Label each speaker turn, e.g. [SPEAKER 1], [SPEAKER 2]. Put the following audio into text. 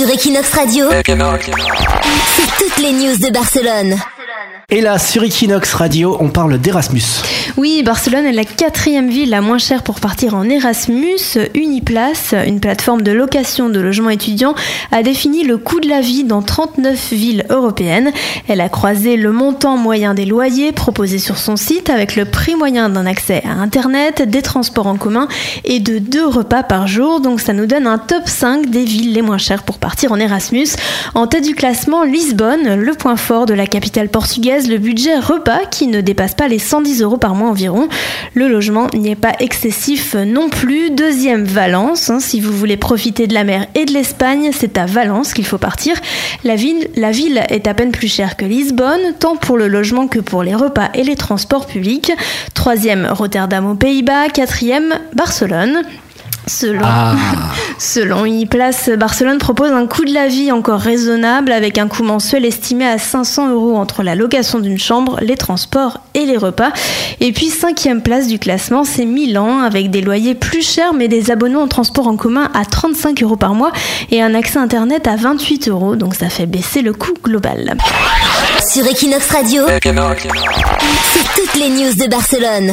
[SPEAKER 1] Sur Equinox Radio, c'est toutes les news de Barcelone.
[SPEAKER 2] Et là, sur Equinox Radio, on parle d'Erasmus.
[SPEAKER 3] Oui, Barcelone est la quatrième ville la moins chère pour partir en Erasmus. Uniplace, une plateforme de location de logements étudiants, a défini le coût de la vie dans 39 villes européennes. Elle a croisé le montant moyen des loyers proposés sur son site avec le prix moyen d'un accès à Internet, des transports en commun et de deux repas par jour. Donc ça nous donne un top 5 des villes les moins chères pour partir en Erasmus. En tête du classement, Lisbonne, le point fort de la capitale portugaise le budget repas qui ne dépasse pas les 110 euros par mois environ. Le logement n'y est pas excessif non plus. Deuxième, Valence. Hein, si vous voulez profiter de la mer et de l'Espagne, c'est à Valence qu'il faut partir. La ville, la ville est à peine plus chère que Lisbonne, tant pour le logement que pour les repas et les transports publics. Troisième, Rotterdam aux Pays-Bas. Quatrième, Barcelone. Selon,
[SPEAKER 2] Ah.
[SPEAKER 3] selon Uniplace, Barcelone propose un coût de la vie encore raisonnable avec un coût mensuel estimé à 500 euros entre la location d'une chambre, les transports et les repas. Et puis cinquième place du classement, c'est Milan avec des loyers plus chers mais des abonnements en transport en commun à 35 euros par mois et un accès internet à 28 euros. Donc ça fait baisser le coût global.
[SPEAKER 1] Sur Equinox Radio, c'est toutes les news de Barcelone.